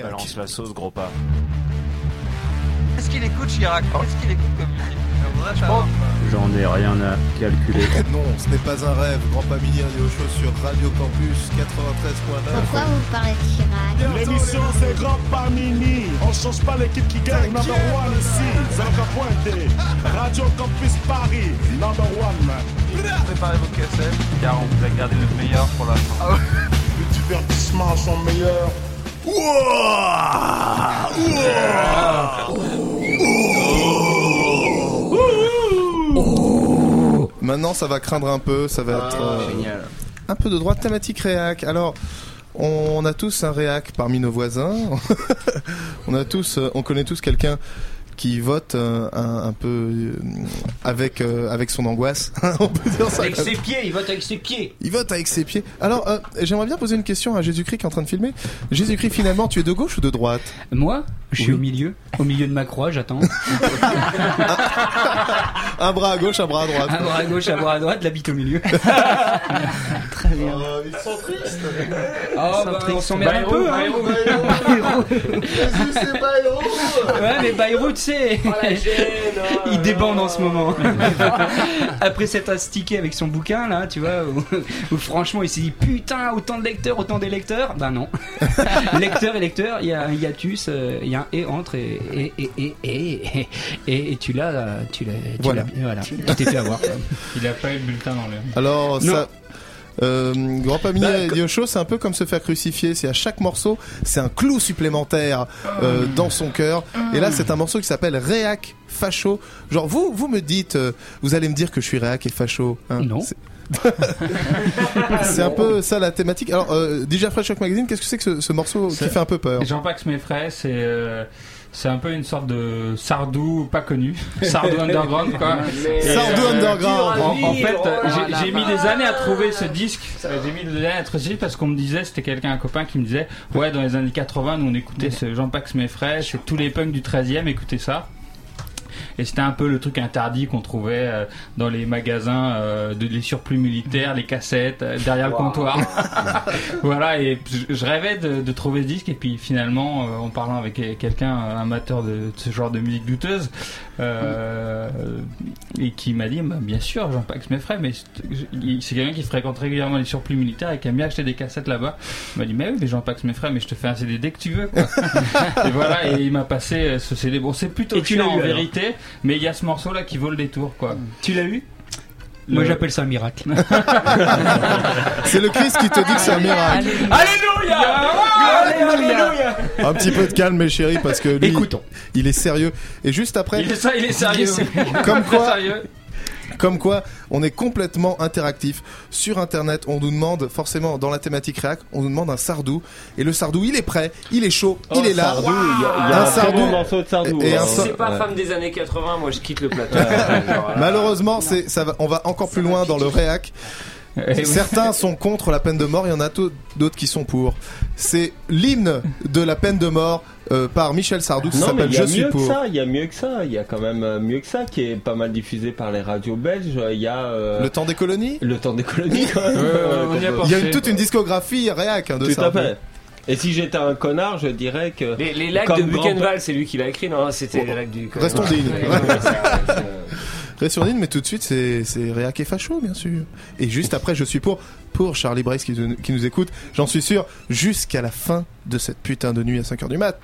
Balance la sauce, gros pas. Qu'est-ce qu'il écoute, Chirac Qu'est-ce qu'il écoute comme musique. J'en ai rien à calculer. Non, ce n'est pas un rêve. Grand pas mini radio show sur Radio Campus 93.9. Pourquoi vous parlez de Chirac L'émission c'est Grand par Mini. On change pas l'équipe qui gagne. Number one ici. C'est encore pointé. Radio Campus Paris. Number one. Préparez vos cassettes, car on vous a gardé le meilleur pour la fin. Le divertissement sont meilleurs. Maintenant, ça va craindre un peu. Ça va être euh, un peu de droite thématique réac. Alors, on a tous un réac parmi nos voisins. on a tous, euh, on connaît tous quelqu'un qui vote euh, un, un peu euh, avec euh, avec son angoisse. on peut dire ça. Avec ses pieds, il vote avec ses pieds. Il vote avec ses pieds. Alors, euh, j'aimerais bien poser une question à Jésus-Christ qui est en train de filmer. Jésus-Christ, finalement, tu es de gauche ou de droite? Moi, je suis Oui. au milieu, au milieu de ma croix, j'attends. Un bras à gauche, un bras à droite. Un bras à gauche, un bras à droite, la bite au milieu. Euh, ils sont tristes. Oh, bah, on s'emmerde un Bayrou, peu, hein. Bayrou. Jésus, c'est héros. Ouais, mais Bayrou, tu sais, il débande en ce moment. Après s'être astiqué avec son bouquin, là, tu vois, où, où franchement il s'est dit putain, autant de lecteurs, autant d'électeurs. Ben non. Lecteur et lecteur, il y a un hiatus, euh, il y a un et entre et et et et et, et, et tu l'as, euh, tu l'as, tu Voilà. l'as- voilà. Tu t'es fait avoir. quoi. Il a pas eu le bulletin dans l'air. Alors, Non. ça. Euh, Grand Pamini Bah, Radio Show, c'est un peu comme se faire crucifier. C'est à chaque morceau, c'est un clou supplémentaire euh, dans son cœur. Et là, c'est un morceau qui s'appelle Réac Facho. Genre, vous, vous me dites, euh, vous allez me dire que je suis Réac et Facho. hein. Non. C'est- C'est un peu ça la thématique. Alors, euh, DJ Fresh Shock Magazine, qu'est-ce que c'est que ce, ce morceau qui fait un peu peur? Jean-Pax Meffray, c'est euh, c'est un peu une sorte de Sardou pas connu, Sardou underground quoi. Et, Sardou euh, underground. En, en fait, Oh euh, j'ai mis des années à trouver ce disque. Euh, J'ai mis des années à trouver ce disque parce qu'on me disait, c'était quelqu'un, un copain qui me disait, ouais, dans les années 80, nous on écoutait ce Jean-Pax Meffray, c'est tous les punks du 13e, écoutez ça. Et c'était un peu le truc interdit qu'on trouvait euh, dans les magasins euh, de les surplus militaires, les cassettes, euh, derrière le comptoir. voilà, et je, rêvais de, de trouver ce disque, et puis finalement, euh, en parlant avec quelqu'un, un amateur de, de ce genre de musique douteuse, euh, et qui m'a dit, bah, bien sûr, Jean-Pax Meffray, mais c'est quelqu'un qui fréquente régulièrement les surplus militaires et qui aime bien acheter des cassettes là-bas. Il m'a dit, mais oui, mais Jean-Pax Meffray, mais je te fais un CD dès que tu veux. Quoi. et voilà, et il m'a passé euh, ce CD. Bon, c'est plutôt Et chiant en vérité, mais il y a ce morceau-là qui vaut le détour, quoi. Tu l'as eu? Moi Le- j'appelle ça un miracle. C'est le Christ qui te dit que c'est un miracle. Alléluia Un petit peu de calme, mes chéris, parce que lui, Écoutons. il est sérieux. Et juste après, Il est, ça, il est sérieux. Comme quoi- Sérieux. Comme quoi, on est complètement interactif. Sur Internet, on nous demande, forcément, dans la thématique réac, on nous demande un sardou. Et le sardou, il est prêt, il est chaud, il est là. Sardou, il y a, il y a Un Sardou bon morceau de Sardou. et hein. un Si sa- c'est pas Ouais. femme des années 80, moi je quitte le plateau. Malheureusement, c'est, ça va, on va encore plus loin dans le réac. Certains sont contre la peine de mort, il y en a d'autres qui sont pour. C'est l'hymne de la peine de mort euh, par Michel Sardou, ça Non, mais s'appelle il y a Je suis mieux que pour. ça, il y a mieux que ça, il y a quand même euh, mieux que ça qui est pas mal diffusé par les radios belges. Il y a euh, Le temps des colonies le temps des colonies quand même. Euh, on Il y a toute une discographie réac hein, de Tout à fait. Et si j'étais un connard, je dirais que Les, les lacs de grand- Buchenwald, c'est lui qui l'a écrit, non C'était les lacs du. Restons dignes. Dignes, mais tout de suite, c'est, c'est réac et facho, bien sûr. Et juste après, je suis pour, pour Charlie Brace qui, qui nous écoute, j'en suis sûr, jusqu'à la fin de cette putain de nuit à 5h du mat.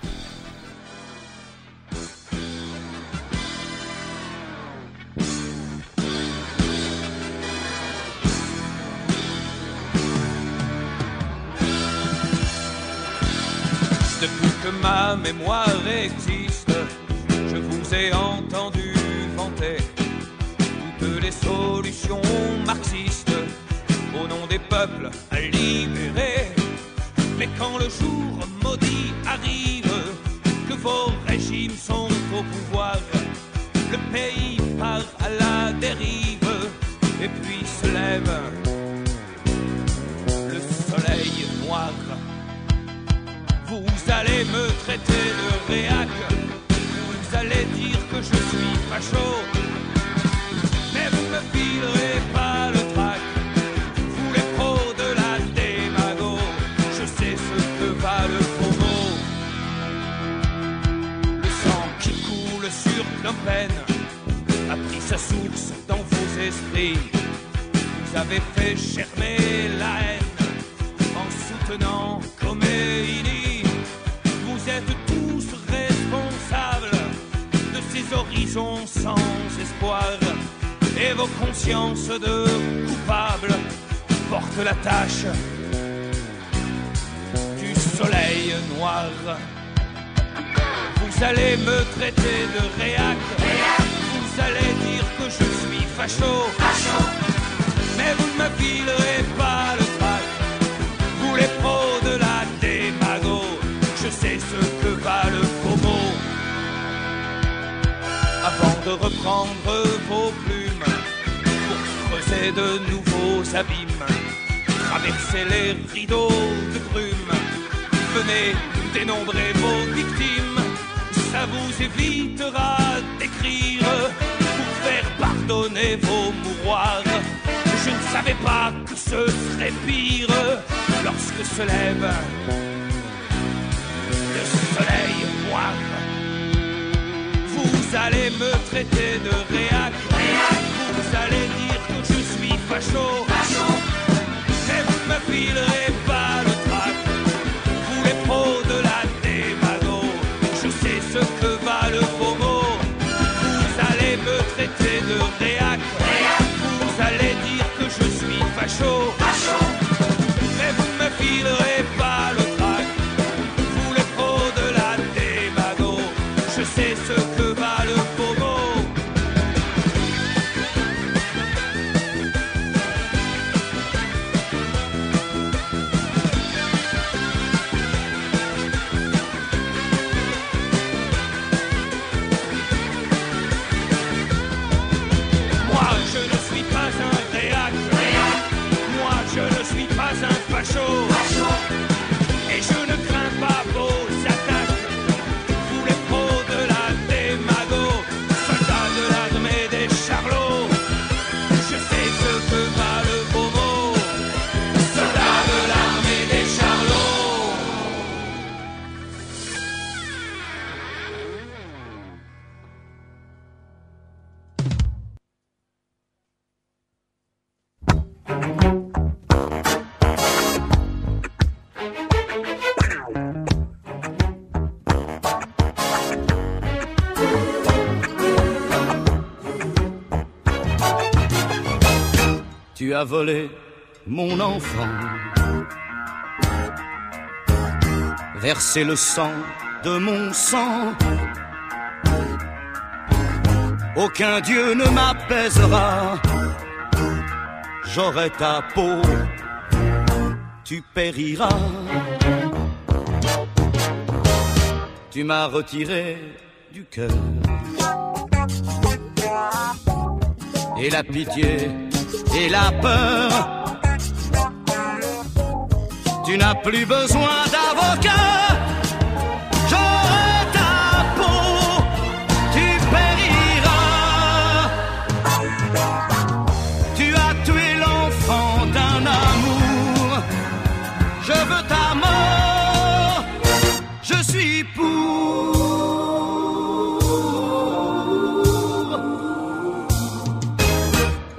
Depuis que ma mémoire existe, je vous ai entendu vanter toutes les solutions marxistes au nom des peuples à libérer. Mais quand le jour maudit arrive, que vos régimes sont au pouvoir, le pays part à la dérive et puis se lève le soleil noir. Vous allez me traiter de réac, vous allez dire que je suis facho, je filerai pas le trac, vous les pro de la démago. Je sais ce que va le faux. Le sang qui coule sur nos peines a pris sa source dans vos esprits. Vous avez fait chercher. De coupables portent la tâche du soleil noir. Vous allez me traiter de réac. Vous allez dire que je suis facho. Mais vous ne me filerez pas le trac. Vous les pros de la démago. Je sais ce que va le faux mot. Avant de reprendre vos plumes de nouveaux abîmes, traverser les rideaux de brume. Venez dénombrer vos victimes, ça vous évitera d'écrire pour faire pardonner vos mouroirs. Je ne savais pas que ce serait pire lorsque se lève le soleil noir. Vous allez me traiter de réac, vous allez suis facho, mais vous me filerez pas le trac. Vous les pros de la démago, je sais ce que va le faux mot. Vous allez me traiter de réac, as volé mon enfant, versé le sang de mon sang. Aucun Dieu ne m'apaisera, j'aurai ta peau, tu périras. Tu m'as retiré du cœur et la pitié et la peur. Tu n'as plus besoin d'avocat.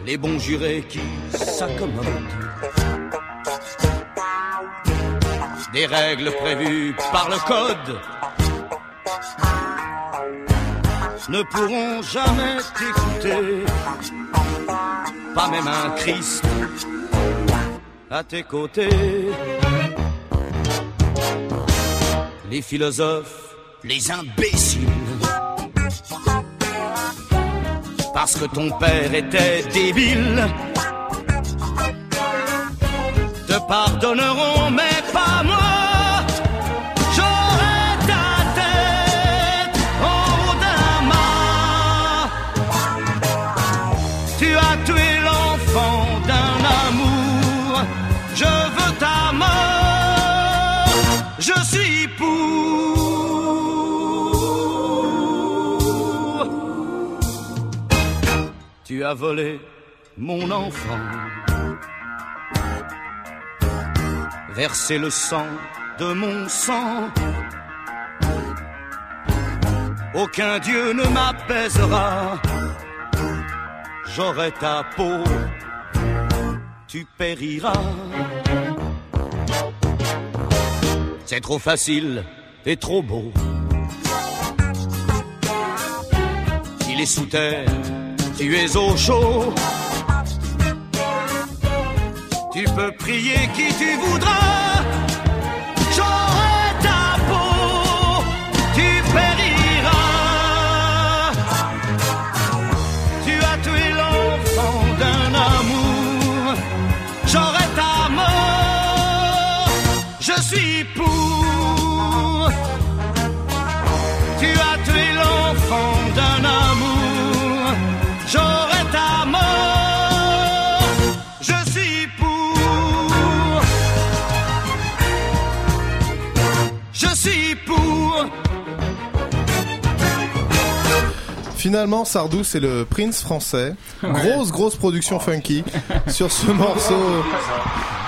Les bons jurés qui s'accommodent. Des règles prévues par le code. Ne pourront jamais t'écouter, pas même un Christ à tes côtés. Les philosophes, les imbéciles, parce que ton père était débile, te pardonneront, mais pas moi. Tu as volé mon enfant. Versé le sang de mon sang. aucun dieu ne m'apaisera. J'aurai ta peau, tu périras. C'est trop facile et trop beau. Il est sous terre, tu es au chaud. Tu peux prier qui tu voudras. Finalement, Sardou, c'est le Prince français. Grosse, grosse production funky sur ce morceau.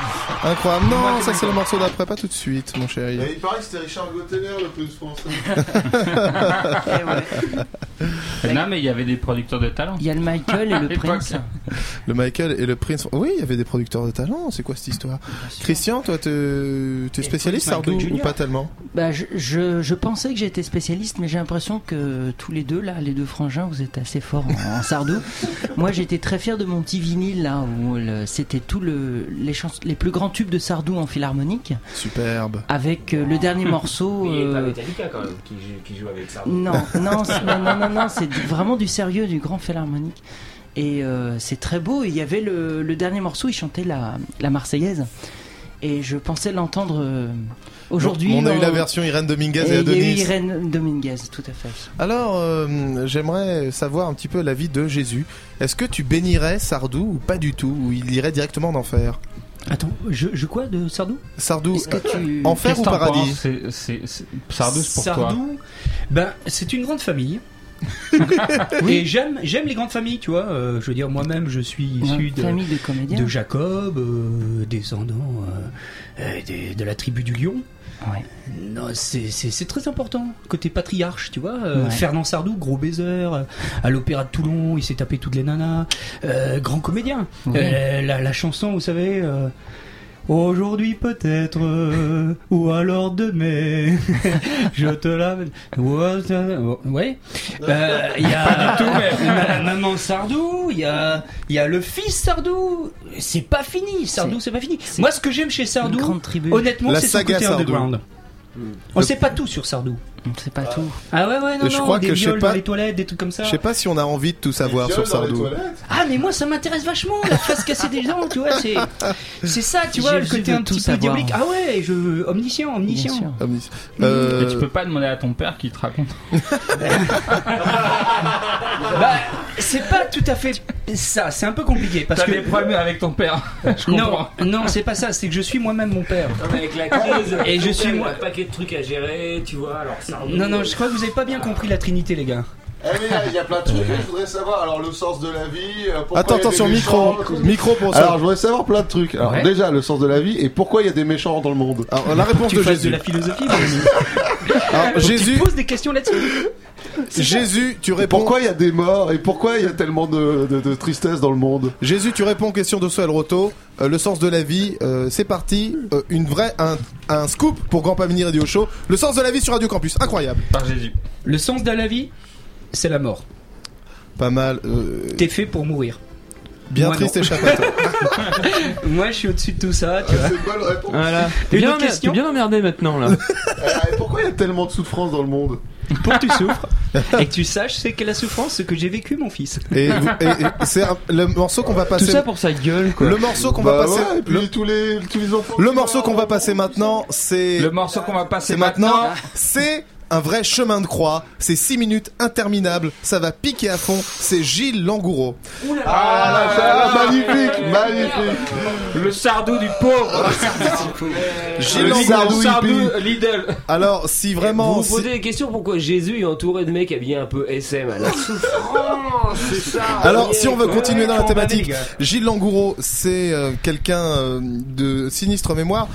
Incroyable. Non, ça c'est le morceau d'après, pas tout de suite, mon chéri. Et il paraît que c'était Richard Gottener le plus français. Non, mais il y avait des producteurs de talent. Il y a le Michael et le. Prince. Le Michael et le Prince. Oui, il y avait des producteurs de talent. C'est quoi cette histoire Christian, toi, t'es t'es spécialiste Sardou ou pas tellement Bah, je, je, je pensais que j'étais spécialiste, mais j'ai l'impression que tous les deux, là, les deux frangins, vous êtes assez forts en, en sardou. Moi, j'étais très fier de mon petit vinyle, là, où c'était tout le, les, les plus grands tubes de sardou en philharmonique, Superbe. avec euh, le dernier morceau. Il n'y a pas euh, Metallica quand même qui joue, qui joue avec ça. Non, non, c'est- non, non, c'est vraiment du sérieux, du grand philharmonique. Et euh, c'est très beau. Il y avait le, le dernier morceau, il chantait la, la Marseillaise. Et je pensais l'entendre euh, aujourd'hui. On a eu la version Irène Dominguez et, Et il y a eu Adonis. Irène Dominguez, tout à fait. Alors, euh, j'aimerais savoir un petit peu la vie de Jésus. Est-ce que tu bénirais Sardou ou pas du tout Ou il irait directement en enfer Attends, je, je quoi de Sardou? Sardou, Est-ce que tu- euh, enfer ou paradis? Sardou, c'est pour toi. Sardou, ben, c'est une grande famille. Et j'aime, j'aime les grandes familles, tu vois. euh, je veux dire, moi-même, je suis issu de, de Jacob, euh, descendant euh, euh, des- de la tribu du lion. Ouais. Non, c'est, c'est, c'est très important, côté patriarche, tu vois. euh, Ouais. Fernand Sardou, gros baiser, euh, à l'Opéra de Toulon, il s'est tapé toutes les nanas. euh, grand comédien. Euh, la chanson, vous savez. Aujourd'hui peut-être, ou alors demain, je te la... Ouais, euh. Euh, Il y a Ma- Maman Sardou, il y a, il y a le fils Sardou. C'est pas fini, Sardou, c'est pas fini. Moi, ce que j'aime chez Sardou, honnêtement, c'est son saga côté Sardou. underground. On sait pas tout sur Sardou. C'est pas tout. Ah ouais, ouais, non, Je non, crois des que je sais viols pas- dans les toilettes, des trucs comme ça. Je sais pas si on a envie de tout savoir sur Sardou. Ah mais moi ça m'intéresse vachement la face cassée des dents tu vois c'est c'est ça tu vois J'ai le envie côté de un tout petit peu savoir. diabolique ah ouais je omniscient Bien omniscient sûr. Omnis- Mais Euh, tu peux pas demander à ton père qu'il te raconte. bah c'est pas tout à fait ça c'est un peu compliqué parce T'as que des problèmes avec ton père. Je non comprends. non c'est pas ça c'est que je suis moi-même mon père Non, mais avec la crise, Et je suis un paquet de trucs à gérer, tu vois. Alors non non je crois que vous avez pas bien compris la trinité les gars il y a plein de trucs que je voudrais savoir. Alors le sens de la vie. euh, pourquoi Attends, attention, micro. Micro pour ça. Alors je voudrais savoir plein de trucs. Alors Ouais. déjà le sens de la vie et pourquoi il y a des méchants dans le monde. Alors, la réponse tu de Jésus. de la philosophie. Alors, Jésus, tu te poses des questions là-dessus Jésus, tu réponds. pourquoi il y a des morts et pourquoi il y a tellement de, de- de tristesse dans le monde. Jésus, tu réponds aux questions de Soel Roto. Euh, le sens de la vie, euh, c'est parti. Euh, une vraie, un, un scoop pour Grand Pamini Radio Show. Le sens de la vie sur Radio Campus, incroyable. Par Jésus. le sens de la vie c'est la mort Pas mal. euh, t'es fait pour mourir bien Moi, triste échappatoire. moi je suis au-dessus de tout ça tu vois C'est une bonne réponse. Voilà. T'es Une bien, autre emmer- question t'es bien emmerdé maintenant là. Eh, et pourquoi il y a tellement de souffrance dans le monde pour que tu souffres et que tu saches c'est que la souffrance ce que j'ai vécu mon fils Et, vous- et- et c'est un- le morceau qu'on va Tout passer. ça pour sa gueule quoi. Le morceau qu'on Bah va passer. ouais, et puis le, tous les tous les enfants. le morceau qu'on va le passer maintenant, c'est. Le morceau qu'on va passer C'est maintenant. maintenant. C'est un vrai chemin de croix. C'est 6 minutes interminables. Ça va piquer à fond. C'est Gilles Langoureau. Ah là, magnifique, magnifique. Le sardou du pauvre. Gilles Le Langoureau. sardou. Lidl. Alors, si vraiment. Vous vous si- posez des questions pourquoi Jésus est entouré de mecs habillés un peu SM à la souffrance, c'est ça. Alors, si on veut continuer dans la thématique. Gilles Langoureau, c'est euh, quelqu'un euh, de sinistre mémoire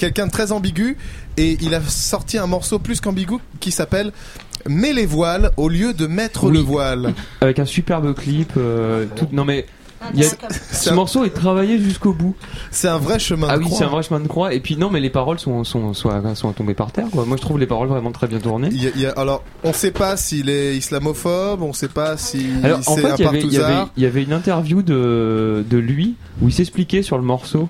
quelqu'un de très ambigu et il a sorti un morceau plus qu'ambigu qui s'appelle Mets les voiles au lieu de mettre Oui. le voile. Avec un superbe clip. euh, tout... Non mais. il y a- Ce morceau est travaillé jusqu'au bout. C'est un vrai chemin Ah de oui, croix. c'est un vrai chemin de croix. Et puis non, mais les paroles sont, sont, sont, sont tombées par terre. Quoi. Moi, je trouve les paroles vraiment très bien tournées. Il y a- il y a- alors, on sait pas s'il est islamophobe, on sait pas si Alors en fait, un il y, avait, il, y avait, partouzard. il y avait une interview de, de lui où il s'expliquait sur le morceau.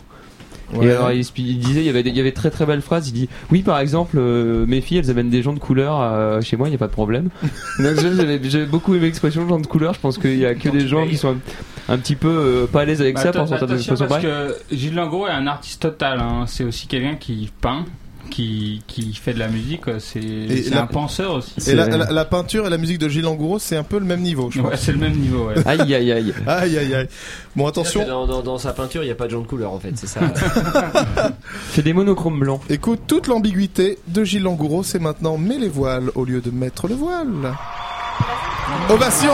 Ouais. Et alors il, disait, il y avait, des- il y avait très très belles phrases. Il dit, oui par exemple, euh, mes filles elles amènent des gens de couleur euh, chez moi, il n'y a pas de problème. Donc j'avais beaucoup aimé l'expression gens de couleur. Je pense qu'il y a que des gens qui sont un, un petit peu euh, pas à l'aise avec Bah, ça façon parce que Gilles Langros est un artiste total. hein. C'est aussi quelqu'un qui peint, qui, qui fait de la musique. quoi. C'est c'est un penseur aussi. Et la, la- la peinture et la musique de Gilles Langoureau, c'est un peu le même niveau, je Ouais, c'est le même niveau. Ouais. Aïe aïe aïe. Aïe aïe aïe. Bon, attention. Dans, dans, dans sa peinture, il n'y a pas de gens de couleur en fait, c'est ça. Fait des monochromes blancs. Écoute, toute l'ambiguïté de Gilles Langoureau, c'est maintenant mets les voiles au lieu de mettre le voile. Ovation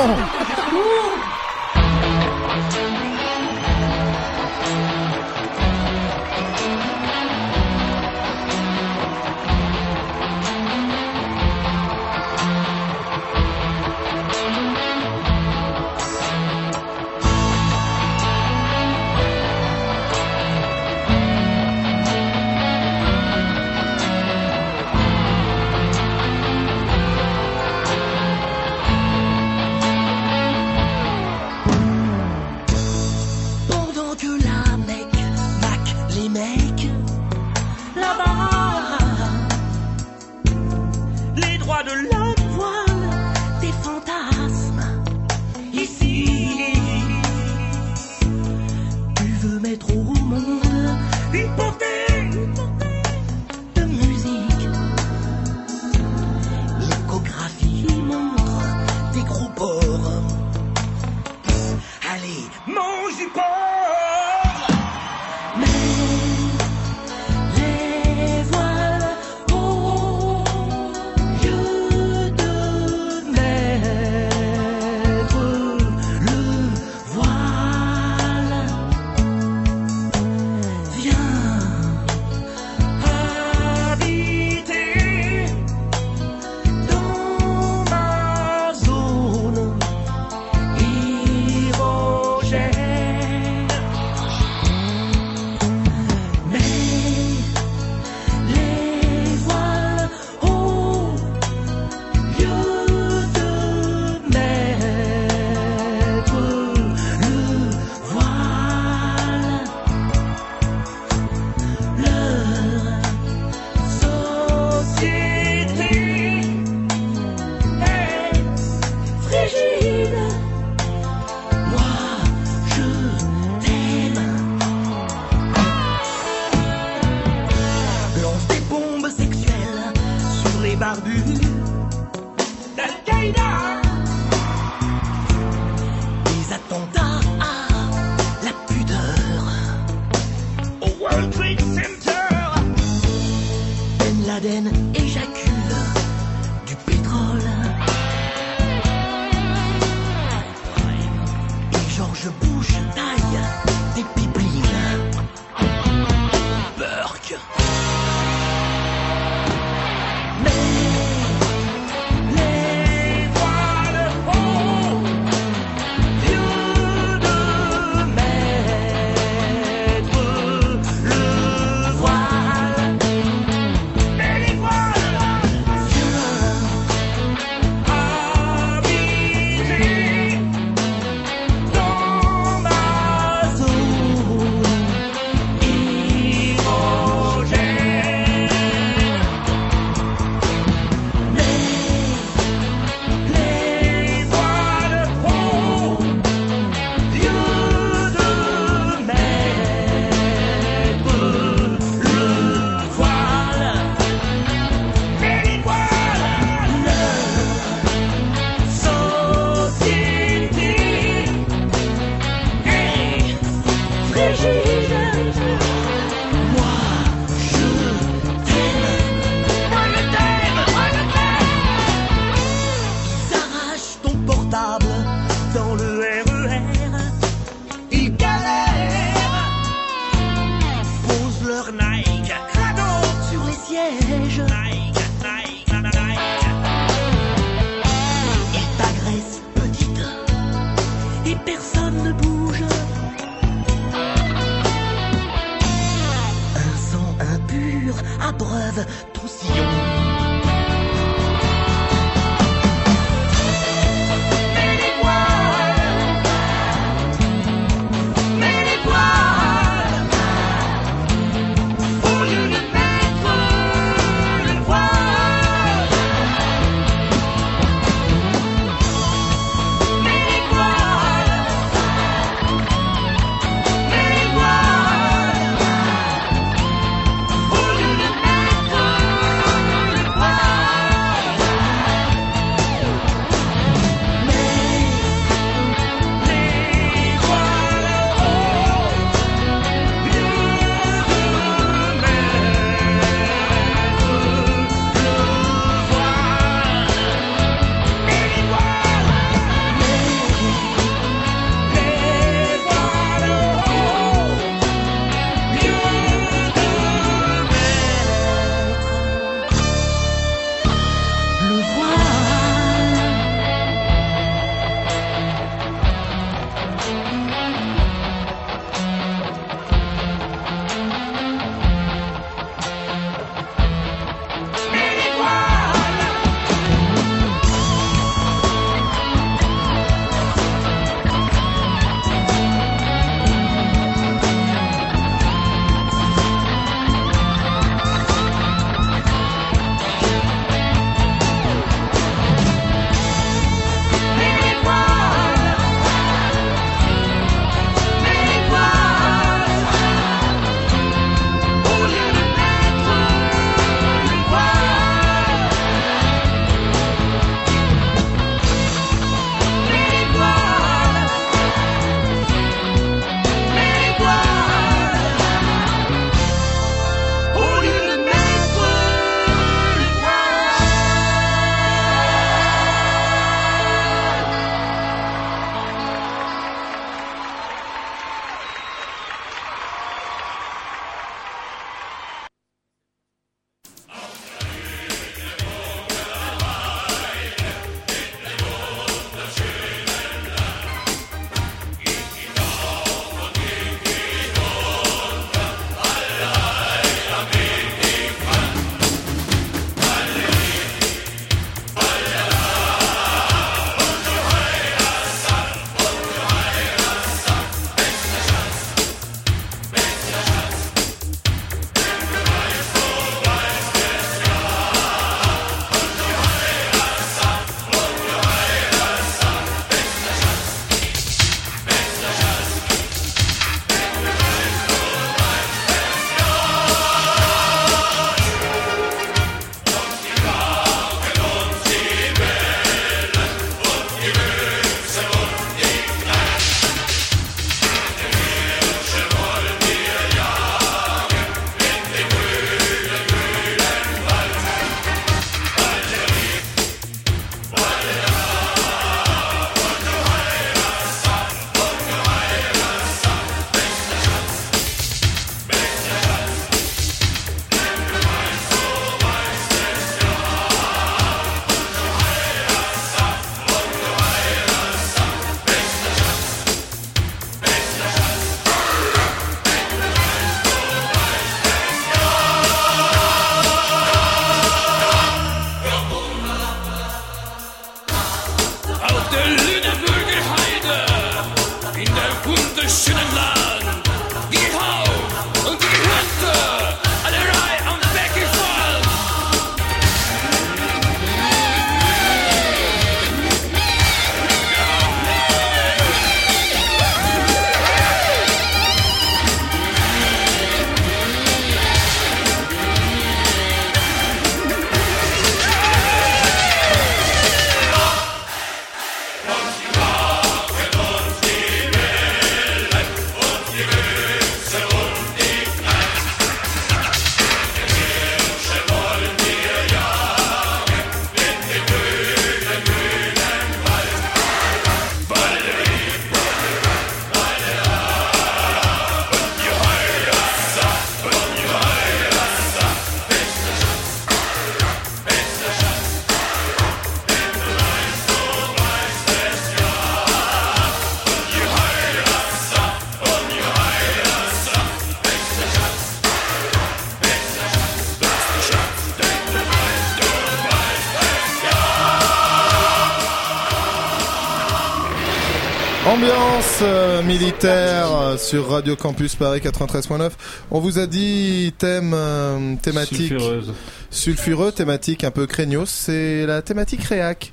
militaire euh, sur Radio Campus Paris 93.9. On vous a dit thème euh, thématique Sulfureuse. sulfureux, thématique un peu craignos. C'est la thématique réac.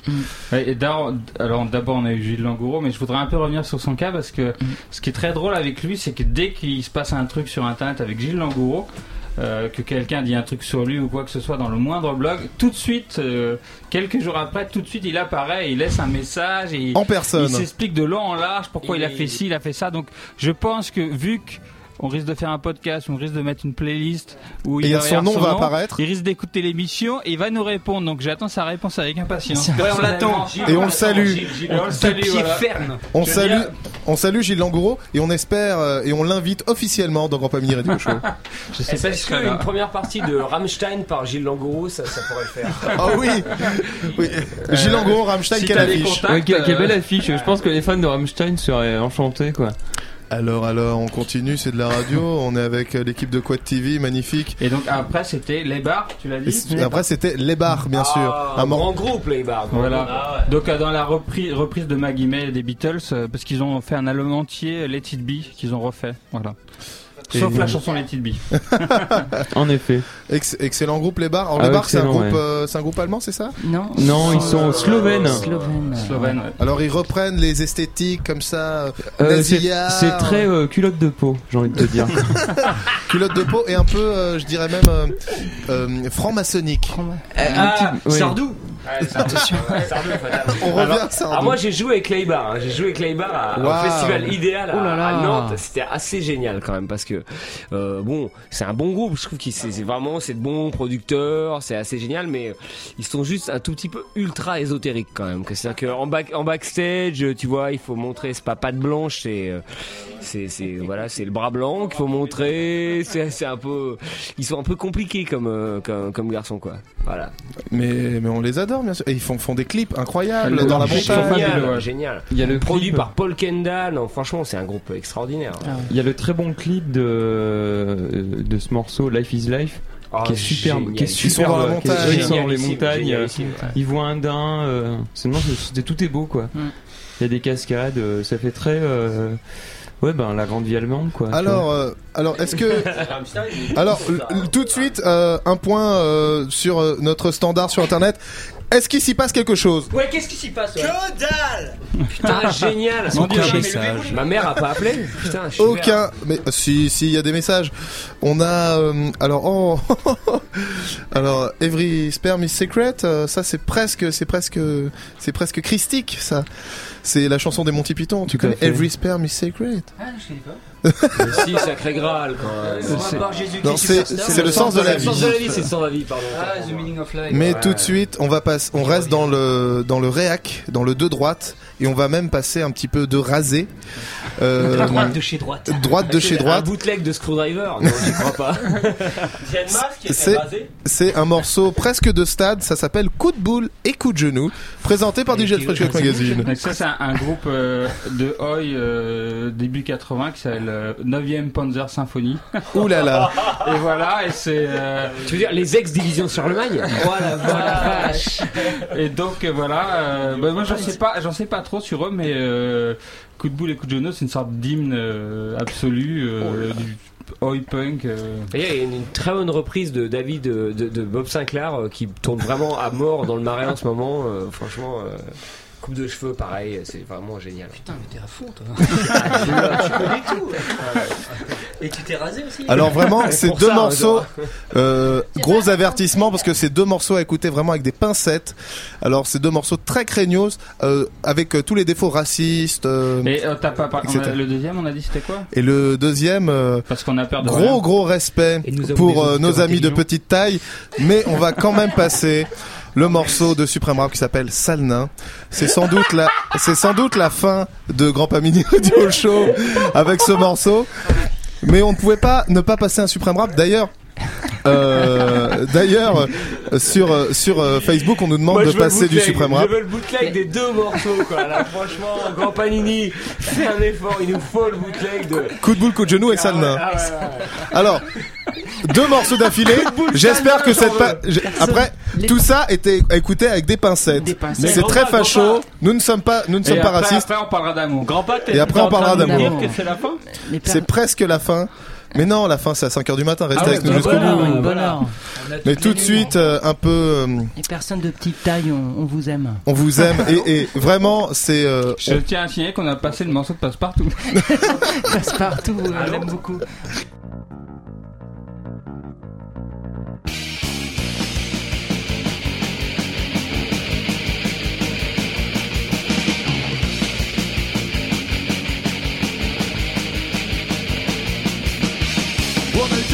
Et d'abord, alors d'abord on a eu Gilles Langouro, mais je voudrais un peu revenir sur son cas parce que ce qui est très drôle avec lui, c'est que dès qu'il se passe un truc sur internet avec Gilles Langouro, euh, que quelqu'un dit un truc sur lui ou quoi que ce soit dans le moindre blog, tout de suite, euh, quelques jours après, tout de suite il apparaît, il laisse un message et il, En personne. il s'explique de long en large pourquoi il a fait ci, il a fait ça. Donc je pense que vu que on risque de faire un podcast, on risque de mettre une playlist où Et il a va son nom va apparaître. Il risque d'écouter l'émission et il va nous répondre. Donc j'attends sa réponse avec impatience. Ouais, on l'attend. Et on le salue. Et on le salue, pied voilà. ferme. On salue, on salue Gilles Langouro et on espère euh, et on l'invite officiellement dans Grand Pamini Radio Show. Je sais pas si va. qu'une première partie de Rammstein par Gilles Langouro, ça, ça pourrait le faire Ah oui, oui. Gilles Langouro, Rammstein, si quelle affiche contacts, Ouais, quelle, quelle euh, belle affiche. Je pense que les fans de Rammstein seraient enchantés, quoi. Alors, alors, on continue, c'est de la radio. on est avec euh, l'équipe de Quad TV, magnifique. Et donc après c'était les bars, tu l'as dit après, c'était Les Bars, bien sûr. Ah, Un mor- grand groupe, les bars. Voilà. Donc euh, dans la reprise, reprise de Maggie May des Beatles, euh, parce qu'ils ont fait un album entier Let It Be qu'ils ont refait. Voilà. Sauf la chanson Let It Be. En effet. Ex- excellent groupe, Les Bars. Alors, Ah Les Bars, c'est un, ouais. euh, c'est un groupe allemand, c'est ça? Non. Non, ils sont slovènes. Slovène. Slovène. ouais. Alors, ils reprennent les esthétiques comme ça, euh, Euh, c'est très euh, culotte de peau, j'ai envie de te dire. culotte de peau et un peu, euh, je dirais même, euh, euh, franc-maçonnique. Ah, oui. Sardou Attention. On revient Alors, à ça. Ah, moi j'ai joué avec Leibar, hein. j'ai joué avec Leibar à- au festival idéal à, Oh là là. à Nantes. C'était assez génial quand même parce que euh, bon, c'est un bon groupe. Je trouve qu'ils c'est vraiment c'est de bons producteurs, c'est assez génial, mais euh, ils sont juste un tout petit peu ultra ésotériques quand même. C'est-à-dire qu'en back, en backstage, tu vois, il faut montrer c'est pas patte blanche, c'est euh, c'est c'est voilà, c'est le bras blanc qu'il faut montrer. C'est c'est un peu, ils sont un peu compliqués comme euh, comme, comme garçons quoi. Voilà. Mais, mais on les adore, bien sûr. Et ils font, font des clips incroyables Le dans la montagne. Génial. Il y a le Produit clip. par Paul Kendall. Non, franchement, c'est un groupe extraordinaire. Il y a le très bon clip de, de ce morceau Life is Life. Oh, qui est superbe, génial. qui est Ils sont superbe, dans la qui est- montagne. ils sont dans les montagnes, ouais. ils voient un daim, euh, c'est non, tout est beau quoi. Mm. Il y a des cascades, euh, ça fait très, euh, ouais ben la grande vie allemande quoi. Alors, euh, alors est-ce que alors l- l- tout de suite euh, un point euh, sur euh, notre standard sur internet. Est-ce qu'il s'y passe quelque chose Ouais, qu'est-ce qui s'y passe ouais Putain, génial. Mon Dieu, Aucun message. message. Ma mère a pas appelé. Putain, super. Aucun. Mais euh, si, si, il y a des messages. On a. euh, alors, oh. alors, Every Sperm is Secret. euh, ça, c'est presque, c'est presque, c'est presque christique, ça. C'est la chanson des Monty Python. Tu Tout à connais fait. Every Sperm is Sacred. Ah, je connais pas. Mais si, sacré Graal quand c'est, le sens de la vie. sens de la vie, c'est le sens de la vie, pardon. Ah, The Meaning of Life. Mais tout de suite, on va passer, on reste dans le dans le réac, dans le deux droite, et on va même passer un petit peu de rasé. Euh, Droite de chez droite. droite de chez Un droite. bootleg de Screwdriver. Non, j'y crois pas. C'est c'est un morceau presque de stade. Ça s'appelle Coup de boule et coup de genou, présenté par DJ Fresh Magazine. Donc ça c'est un, un groupe euh, de Oi euh, début 80 qui s'appelle euh, 9e Panzer Symphonie. Ouh là là. Et voilà, et c'est euh, Tu veux dire les ex-divisions Charlemagne Voilà, voilà. et donc euh, voilà, euh, bah, moi j'en sais pas, j'en sais pas trop. Trop sur eux, mais euh, coup de boule et coup de genou, c'est une sorte d'hymne euh, absolu euh, du oi punk. euh. Il y a une, une très bonne reprise de David de, de- de Bob Sinclair euh, qui tourne vraiment à mort dans le marais en ce moment. euh, franchement, euh, coupe de cheveux, pareil, c'est vraiment génial. Putain, mais t'es à fond, toi. tu connais tout. Et tu t'es rasé aussi Alors vraiment, ces deux ça, morceaux, euh, gros avertissement parce que c'est deux morceaux à écouter vraiment avec des pincettes. Alors c'est deux morceaux très craignos, euh, avec euh, tous les défauts racistes. euh, Et euh, t'as pas par- etc. le deuxième, on a dit c'était quoi? Et le deuxième, euh, Parce qu'on a peur de rien. gros gros respect pour euh, nos amis de petite taille, mais on va quand même passer le morceau de Supreme Rap qui s'appelle Sale Nain. C'est sans doute la, c'est sans doute la fin de Grand Pamini Radio Show avec ce morceau, mais on ne pouvait pas ne pas passer un Supreme Rap. D'ailleurs. Euh, D'ailleurs, sur sur euh, Facebook, on nous demande Moi, de passer du. Supreme Rap. Je veux le bootleg des deux morceaux, quoi. Là, franchement, Grand Panini, fais un effort, il nous faut le bootleg de. Coup de boule, coup de genou et. Ah ouais, ouais, ouais. Alors, deux morceaux d'affilée. J'espère que cette pa- après tout ça était écouté avec des pincettes. pincettes. C'est très pas, facho. pas. Nous ne sommes pas, nous ne Et sommes pas après, racistes. Après, on parlera d'amour. Grand pas, Et après, on parlera d'amour. que c'est la fin C'est presque la fin. Mais non, la fin c'est à 5h du matin. Restez Ah ouais, avec nous bah jusqu'au bout. Mais tout de suite, euh, un peu, euh, Les personnes de petite taille, on, on vous aime. on vous aime et, et vraiment, c'est. euh, Je tiens à signaler qu'on a passé le morceau de passe-partout. Passe partout, on l'aime beaucoup. On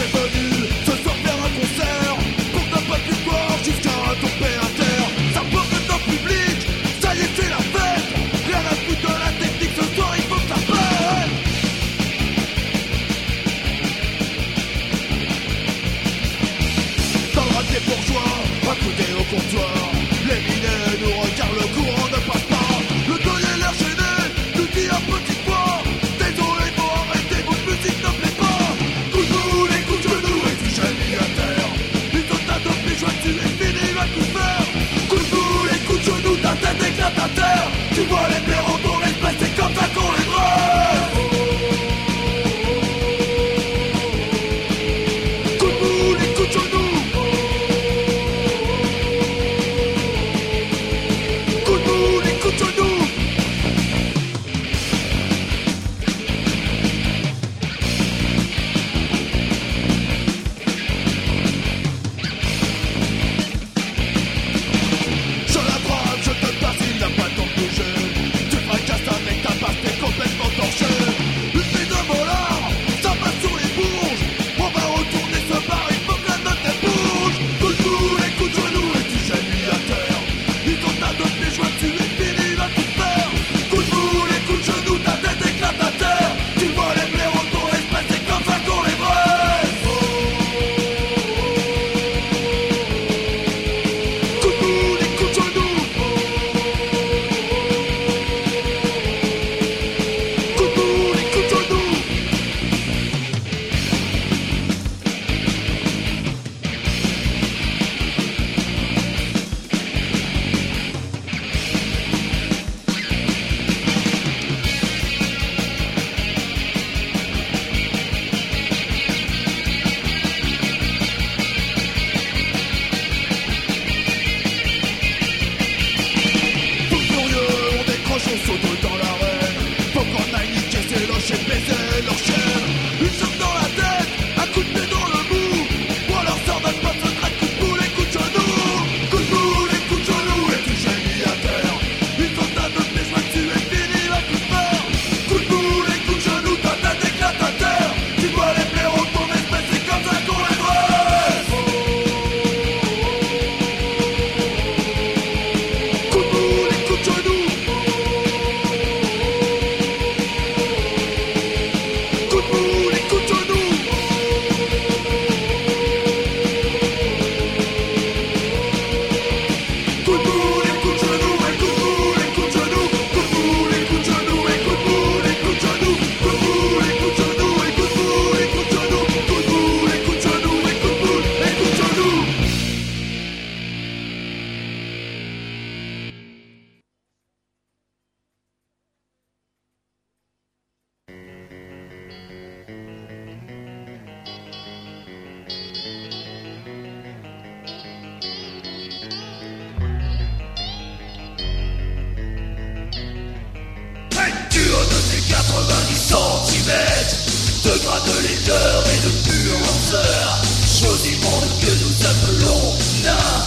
de leader et de pur lanceur Chose du monde que nous appelons nain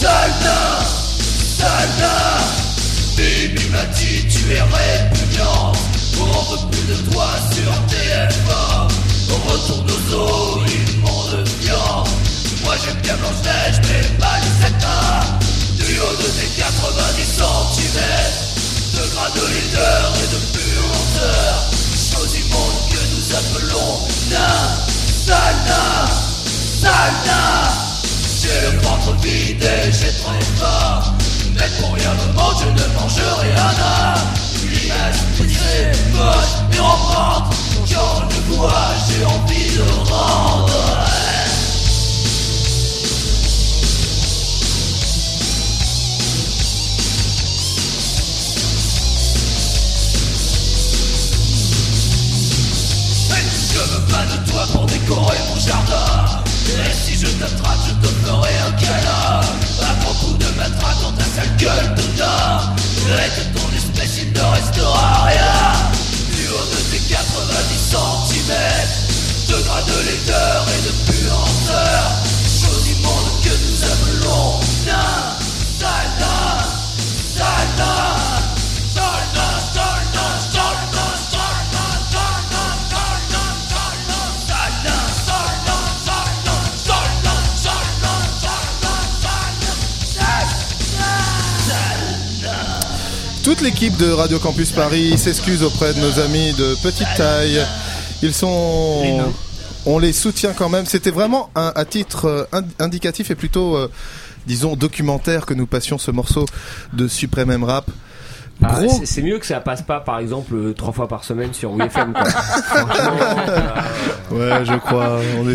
Sale nain Sale nain Mimimati, tu es répugnante On en veut plus de toi sur TF1 Retourne aux eaux, immonde viande Moi j'aime bien Blanche-Neige mais pas les états Du haut de tes 90 cm De grade de leader Toute l'équipe de Radio Campus Paris s'excuse auprès de nos amis de petite taille. Ils sont. On les soutient quand même. C'était vraiment un, à titre euh, ind- indicatif et plutôt, euh, disons, documentaire que nous passions ce morceau de Supreme M Rap. Ah, Gros. c'est- mieux que ça passe pas, par exemple, euh, trois fois par semaine sur WFM. Quoi. Franchement, Ouais, je crois. On est...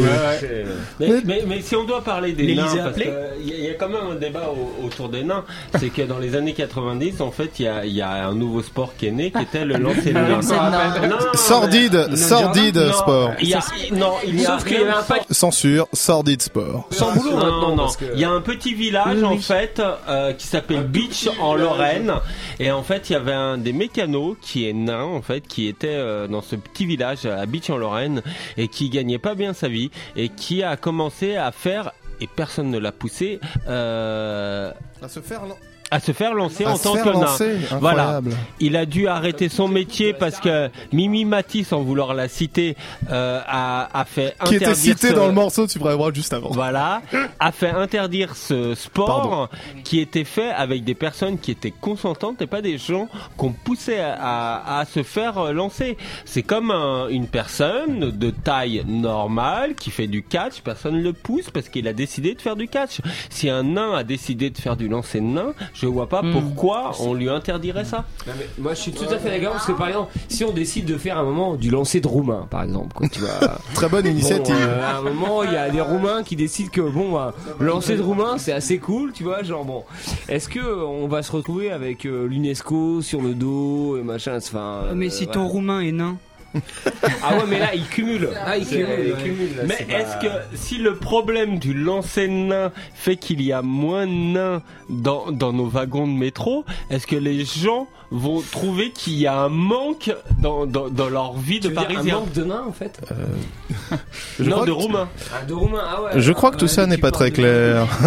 Mais, mais, mais si on doit parler des nains, parce appelée qu'il y, a- y a quand même un débat au- autour des nains, c'est que dans les années 90, en fait, il y a, y a un nouveau sport qui est né, qui était le lancer de Le nains. lancer de nains. Non, Sordide, sordide sport. il y a- non, il y a y un pack Censure, sordide sport. sans boulot non, maintenant. non, non. parce que- Il y a un petit village Oui, en fait euh, qui s'appelle Beach en Lorraine et en fait il y avait un des mécanos qui est nain en fait qui était euh, dans ce petit village à Beach en Lorraine et qui gagnait pas bien sa vie et qui a commencé à faire et personne ne l'a poussé euh, À se faire, à se faire lancer à en tant que nain. Voilà. Il a dû arrêter son métier parce que Mimi Matisse, en vouloir la citer, euh, a, a fait Qui était interdire cité ce- dans le morceau de Supreme Rap juste avant. voilà, a fait interdire ce sport Pardon. qui était fait avec des personnes qui étaient consentantes et pas des gens qu'on poussait à, à- à se faire lancer. C'est comme un- une personne de taille normale qui fait du catch, personne le pousse parce qu'il a décidé de faire du catch. Si un nain a décidé de faire du lancer de nain, je vois pas Hmm. pourquoi on lui interdirait ça. Non, mais moi je suis tout à fait d'accord parce que par exemple si on décide de faire un moment du lancer de roumain par exemple quoi, tu vois Très bonne initiative. Bon, euh, à un moment il y a des roumains qui décident que bon bah, le lancer de roumain c'est assez cool tu vois genre bon est-ce que euh, on va se retrouver avec euh, l'UNESCO sur le dos et machin enfin euh, Mais si ton roumain est nain. ah ouais mais là il cumule Ah, il cumule, il cumule, là, Mais est-ce pas- que si le problème du lancer de nain fait qu'il y a moins de nains dans, dans nos wagons de métro, est-ce que les gens vont trouver qu'il y a un manque dans, dans, dans leur vie de Tu dire un manque de nains en fait Je Non, de tu- Roumains. Ah, de roumains ah ouais Je crois que tout ça n'est pas très clair.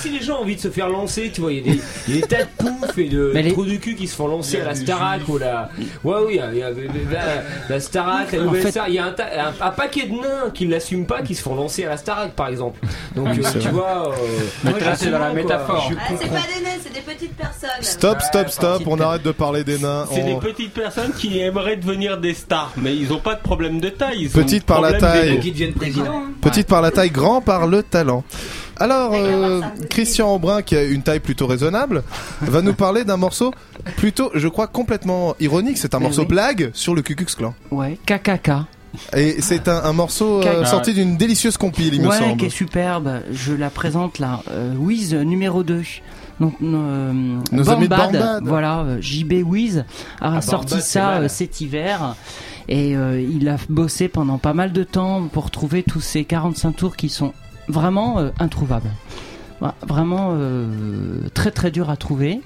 Si les gens ont envie de se faire lancer, tu vois, il y, a des- il y a des tas de poufs et de les- trous du cul qui se font lancer à la Starac ou la. Ouais, oui, il y a, il y a- la, la Starac, la En nouvelle fait- Star. Il y a un, ta- un- un paquet de nains qui ne l'assument pas qui se font lancer à la Starac, par exemple. Donc, euh, tu vrai. vois. euh, c'est dans la métaphore. Ah, c'est pas des nains, c'est des petites personnes. Stop, stop, stop. On arrête de parler des nains. C'est des petites personnes qui aimeraient devenir des stars, mais ils n'ont pas de problème de taille. Ils Petite par la taille. d'ego. Qui deviennent président. Petite par la taille, grand par le talent. Alors, euh, Christian Aubrin, qui a une taille plutôt raisonnable, va nous parler d'un morceau plutôt, je crois, complètement ironique. C'est un morceau oui. blague sur le Cucux Clan. Ouais, KKK. Et c'est un, un morceau euh, Ah sorti d'une délicieuse compile, il me semble. qui est superbe. Je la présente là. Euh, Wiz numéro 2. Donc, euh, Nos amis de Bad, Born Bad. voilà, euh, JB Wiz a Born sorti ça euh, cet hiver et euh, il a bossé pendant pas mal de temps pour trouver tous ces 45 tours qui sont vraiment euh, introuvables. Voilà, Vraiment euh, très très dur à trouver.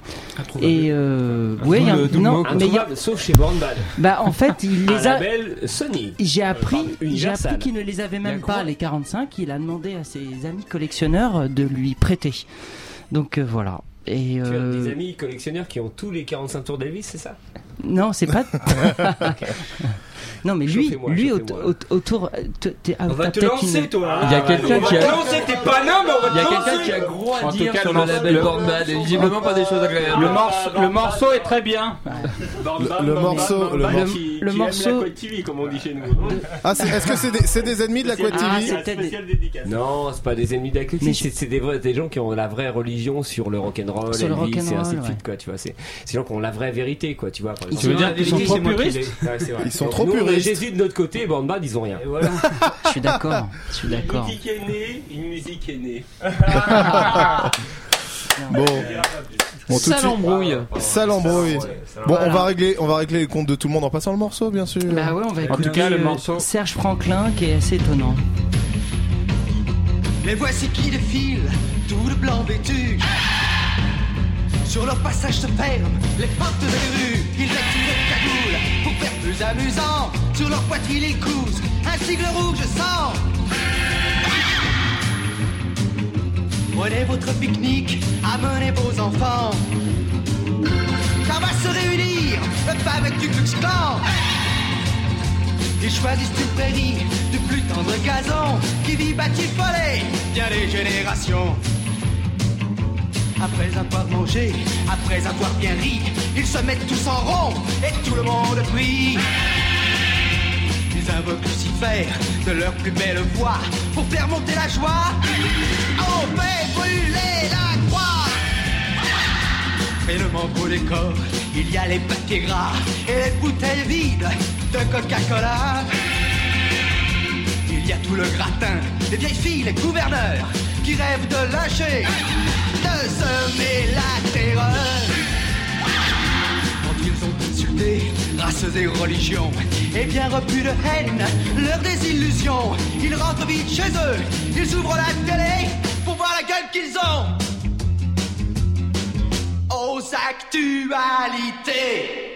Et euh, ouais, il y a- non, mais il y a- introuvable, sauf chez Born Bad. bah en fait, il les a. Sony. J'ai appris, pardon, j'ai appris qu'il ne les avait même pas les 45. Il a demandé à ses amis collectionneurs de lui prêter. Donc euh, voilà. Et Tu as euh, des amis collectionneurs qui ont tous les 45 tours d'Elvis, c'est ça? Non, c'est pas. non, mais lui, lui autour. ah, On va te lancer, une- toi. Il y a quelqu'un On va qui a- te lancer, t'es pas non, mais on va Il y a te quelqu'un lancer. qui a gros à En tout dire cas, sur le label le- Born Bad et visiblement pas des choses agréables. Le, morceau, le morceau est très bien. Le, morceau, le, morceau- la Quad TV, comme on dit chez nous. Ah, c'est- est-ce que c'est des, c'est ennemis de la Quad Ah, TV c'est. Non, c'est pas des ennemis Mais d'activité, je- c'est c'est des, gens qui ont la vraie religion sur le rock'n'roll, Sur le Elvis et ainsi de rock'n'roll, suite, quoi, tu vois. C'est c'est des gens qui ont la vraie vérité, quoi, tu vois. Tu veux dire qu'ils sont trop puristes c'est. Ils sont trop nous, on. Jésus de notre côté, Born Bad, ils ont rien. Je suis d'accord. Je suis Une d'accord. musique est née, une musique est née. Bon, bon tout Ça l'embrouille. Ça l'embrouille. Bon, on va régler, on va régler les comptes de tout le monde en passant le morceau, bien sûr. Bah ouais, on va En écouter tout cas, le euh, morceau- Serge Franklin qui est assez étonnant. Les voici qui défilent, tout de blanc vêtus. Sur leur passage se ferment les portes des rues. Ils plus amusant. Sur leur poitrine ils cousent un sigle rouge sang. Prenez votre pique-nique, amenez vos enfants. Car va se réunir le fameux Ku Klux Klan. Ils choisissent une prairie du plus tendre gazon qui vit batifolé bien des générations. Après avoir mangé, après avoir bien ri, ils se mettent tous en rond et tout le monde prie. Ils invoquent Lucifer de leur plus belle voix pour faire monter la joie. On fait brûler la croix. Et le membre des corps, il y a les paquets gras et les bouteilles vides de Coca-Cola. Il y a tout le gratin, les vieilles filles, les gouverneurs qui rêvent de lâcher, de semer la terreur. Quand ils ont insulté races et religions et bien repu de haine leur désillusion, ils rentrent vite chez eux, ils ouvrent la télé pour voir la gueule qu'ils ont aux actualités.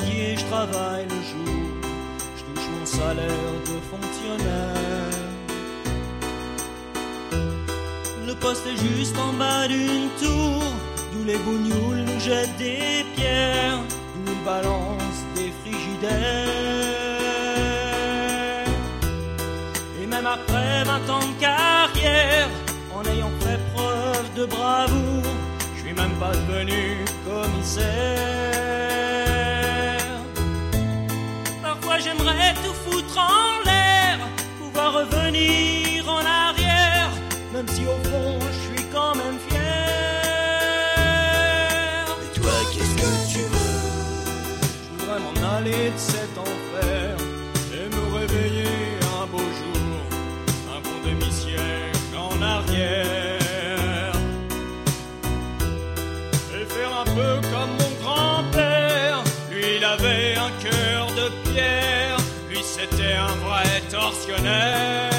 Je travaille le jour. Je touche mon salaire de fonctionnaire. Le poste est juste en bas d'une tour. D'où les bougnoules nous jettent des pierres. D'où ils balancent des frigidaires. Et même après 20 ans de carrière, en ayant fait preuve de bravoure, je suis même pas devenu commissaire. Parfois j'aimerais tout foutre en l'air, pouvoir revenir en arrière, même si au fond je suis quand même fier. Et toi, qu'est-ce que tu veux? Je voudrais m'en aller de cet vrai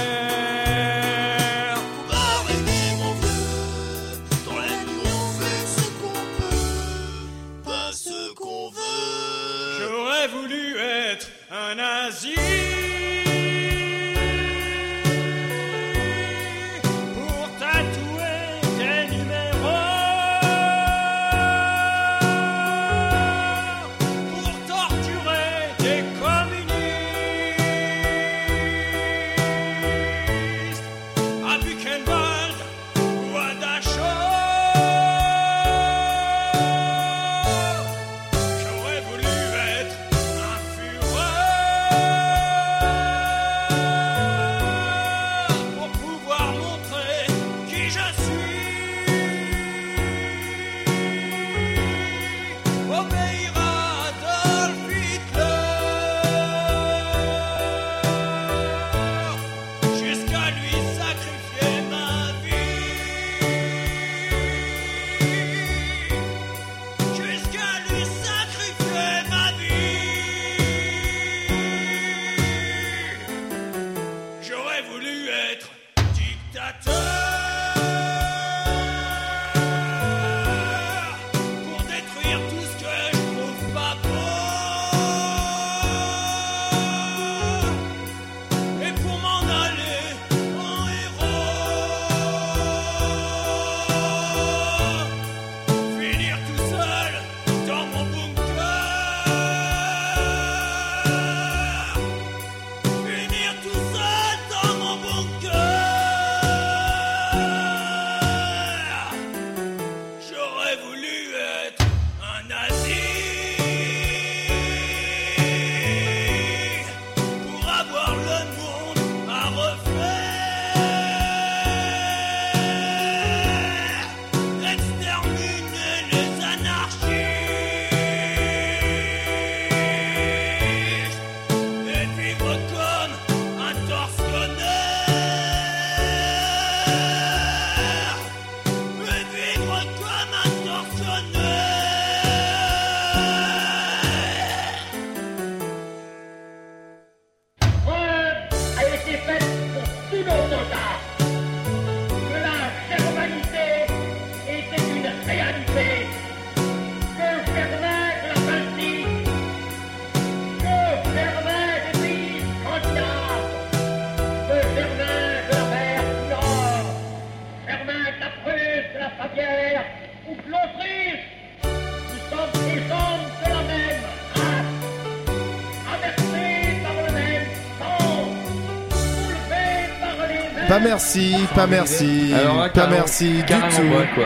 Pas merci, pas merci, Alors là, pas merci du tout. quoi.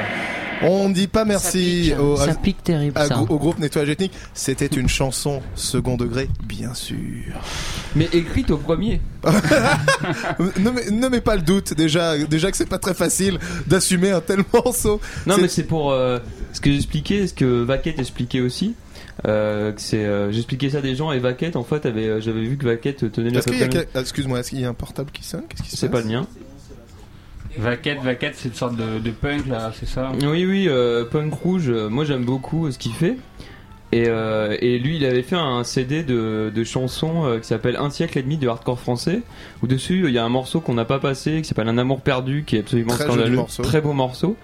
On dit pas merci au, Ça pique terrible, à- ça. au groupe Nettoyage Ethnique. C'était une chanson second degré, bien sûr. Mais écrite au premier. ne, mets, ne mets pas le doute déjà, déjà que c'est pas très facile d'assumer un tel morceau. Non, mais c'est pour euh, ce que j'expliquais, ce que Vaquette expliquait aussi. Euh, c'est, euh, j'expliquais ça à des gens et Vaquette en fait avait, euh, j'avais vu que Vaquette tenait quel- ah, Excuse-moi, est-ce qu'il y a un portable qui sonne? Qu'est-ce qui se C'est pas le mien. Vaquette, Vaquette, c'est une sorte de, de punk là, c'est ça? Oui, oui, euh, Punk Rouge, euh, moi j'aime beaucoup euh, ce qu'il fait. Et, euh, et lui, il avait fait un CD de, de chansons euh, qui s'appelle Un siècle et demi de hardcore français. Où dessus, il y a un morceau qu'on n'a pas passé qui s'appelle Un amour perdu, qui est absolument Très scandaleux. Très beau morceau.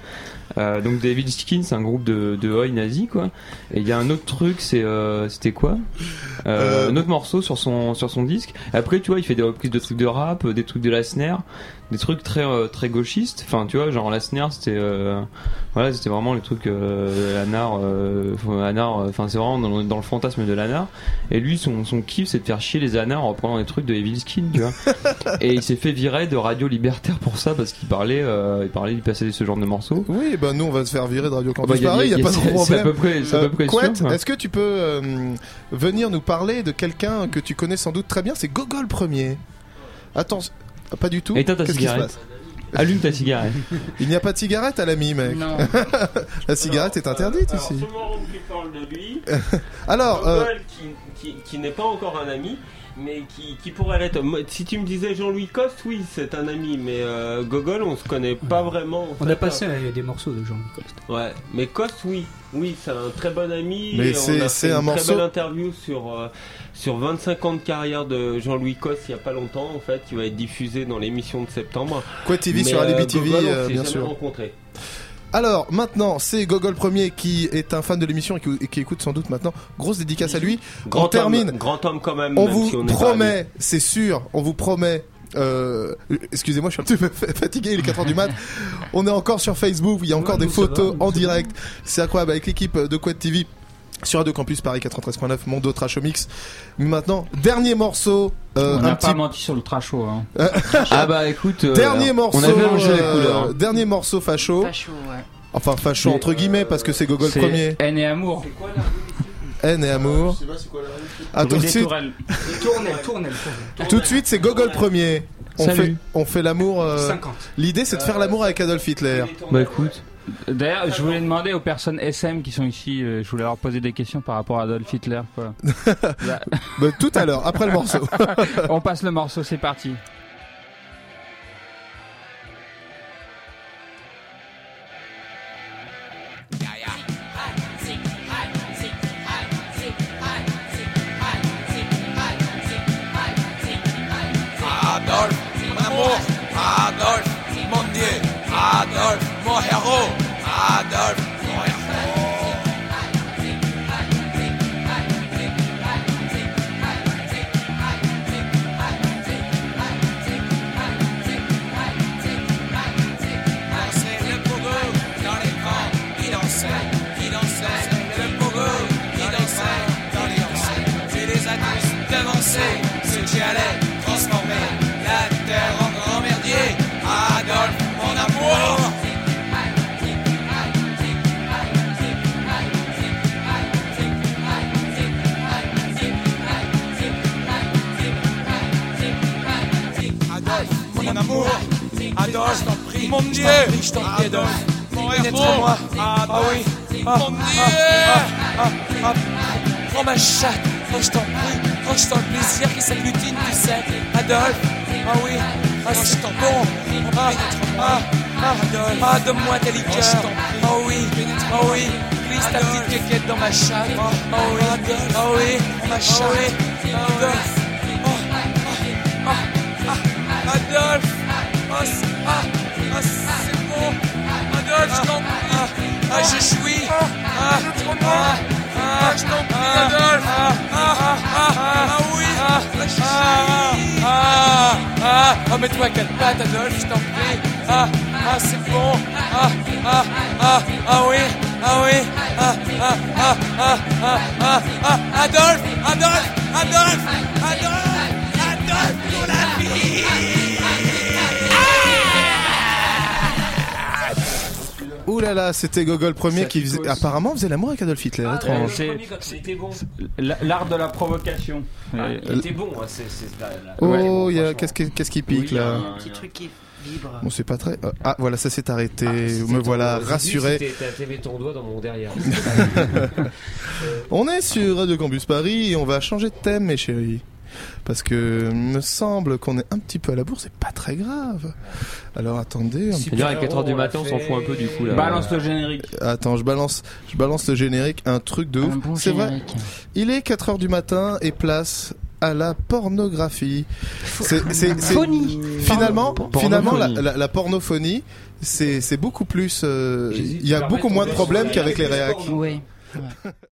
Euh, donc David Skin, c'est un groupe de, de oi nazi quoi. Et il y a un autre truc, c'est euh, c'était quoi? Euh, Euh, Un autre morceau sur son sur son disque. Après tu vois, il fait des reprises de trucs de rap, euh, des trucs de la snare, des trucs très euh, très gauchistes. Enfin tu vois, genre la snare c'était euh, voilà c'était vraiment les trucs euh, Anar, euh, Anar. euh, Enfin c'est vraiment dans, le- dans le fantasme de l'Anar. Et lui son son kiff c'est de faire chier les Anars en reprenant des trucs de Evil Skin, tu vois. Et il s'est fait virer de Radio Libertaire pour ça parce qu'il parlait euh, il parlait il passait ce genre de morceaux. Oui, bah nous on va se faire virer de Radio Campus Bah, y a- Paris, a- il y a, pas c'est- de problème. c'est à peu près- c'est à peu près sûr, Couette, quoi. est-ce que tu peux euh, venir nous parler de quelqu'un que tu connais sans doute très bien? C'est Gogol premier. Attends, pas du tout. Éteins ta Qu'est-ce qui se cigarette? passe? Allume ta cigarette. Il n'y a pas de cigarette à l'ami, mec. Non. La cigarette est interdite Alors, ici. tout le monde qui parle de lui. Alors, euh, Gogol, qui, qui, qui n'est pas encore un ami, mais qui, qui pourrait l'être. Si tu me disais Jean-Louis Coste, oui, c'est un ami, mais euh, Gogol, on se connaît pas vraiment. en On fait. a passé euh, des morceaux de Jean-Luc Coste. Ouais, mais Coste, oui. Oui, c'est un très bon ami. Mais c'est- un une morceau- très belle interview sur, euh, sur 25 ans de carrière de Jean-Louis Coste il y a pas longtemps, en fait, qui va être diffusé dans l'émission de septembre. Quoi TV Mais, sur Alibi euh, TV, Gogol, on euh, bien jamais sûr. rencontrés. Alors maintenant, c'est Gogol Premier qui est un fan de l'émission et qui, et qui écoute sans doute maintenant. Grosse dédicace à lui. Grand on termine. homme, grand homme quand même. On même vous si on promet, c'est sûr, on vous promet. euh, excusez-moi, je suis un petit peu fa- fatigué, il est 4h du mat. On est encore sur Facebook, il y a encore des photos en direct. C'est incroyable avec l'équipe de Quad TV sur Radio Campus Paris 93.9, Mondo Trash Mix. Maintenant, dernier morceau, euh, On un n'a petit pas menti sur le tracho. Hein. Ah bah écoute, euh, dernier morceau, a mélangé les euh, couleurs. hein. dernier morceau facho. Facho, ouais. Enfin facho Mais- entre guillemets parce que c'est Gogol C'est premier. Haine et amour. Haine et amour. Je sais pas c'est quoi la. Ah, tout de suite, Tourelles. Tournel, tournel, tout de suite, c'est Gogol premier. On Salut. fait, on fait l'amour. euh, 50. L'idée, c'est de faire l'amour avec Adolf Hitler. Bah écoute, D'ailleurs, je voulais demander aux personnes SM qui sont ici, euh, je voulais leur poser des questions par rapport à Adolf Hitler. Quoi. Bah, tout à l'heure, après le morceau. on passe le morceau, c'est parti. Adolphe, je t'en prie. Mon Dieu, je t'en prie, Adolphe. Mon moi Ah, oui. mon Dieu. Ah, ah, ah. Prends ma chatte. Oh, je t'en prie. Oh, je t'en le plaisir qui s'agglutine, tu sais. Adolphe. Ah oui. Ah, c'est bon. Ah, ah, ah, Adolphe. Ah, donne-moi tes liqueurs. Oh oui. Oh oui. Glisse ta petite quéquette dans ma chatte. Oh oui. Oh oui. Ma chatte. Adolphe. Oh, ah, ah, ah, Adolphe. Ah, c'est- ah, ah, bon. Adolphe, je t'en prie. Ah, je jouis. Ah, ah, ah, je t'en prie, Adolphe. Ah, ah, ah, ah, oui. Ah, je jouis. Ah, ah, ah, mets-toi à quatre pattes, Adolphe, je t'en prie. Ah, ah, c'est bon. Ah, ah, ah, ah, oui. Ah oui. Ah, ah, ah, ah, ah, ah, ah, Adolphe, Adolphe, Adolphe, Adolphe, Adolphe, pour Ouh là là, c'était Gogol premier qui faisait, apparemment faisait l'amour avec Adolf Hitler. Ah, étrange. C'était bon. L'art de la provocation. Ah, Et- il était bon, c'est c'est la- la- Oh, il y a qu'est-ce qui, qu'est-ce qui pique Oui, là un petit truc qui vibre. Bon, c'est pas très. euh, Ah, voilà, ça s'est arrêté. C'était Me voilà rassuré. c'était- T'as mis ton doigt dans mon derrière. On est sur Radio Campus Paris et on va changer de thème, mes chéris. Parce que il me semble qu'on est un petit peu à la bourre, c'est pas très grave. Alors attendez. un petit- C'est-à-dire à 4h du matin, on s'en fout un peu du coup là. Balance le générique. Attends, je balance, je balance le générique, un truc de ouf. bon C'est vrai. Il est 4 heures du matin et place à la pornographie. C'est, Phonie. finalement, Porno- finalement, la, pornophonie. la- la pornophonie, c'est, beaucoup plus, euh, il y a beaucoup moins de problèmes qu'avec les réacs. pornos. Ouais.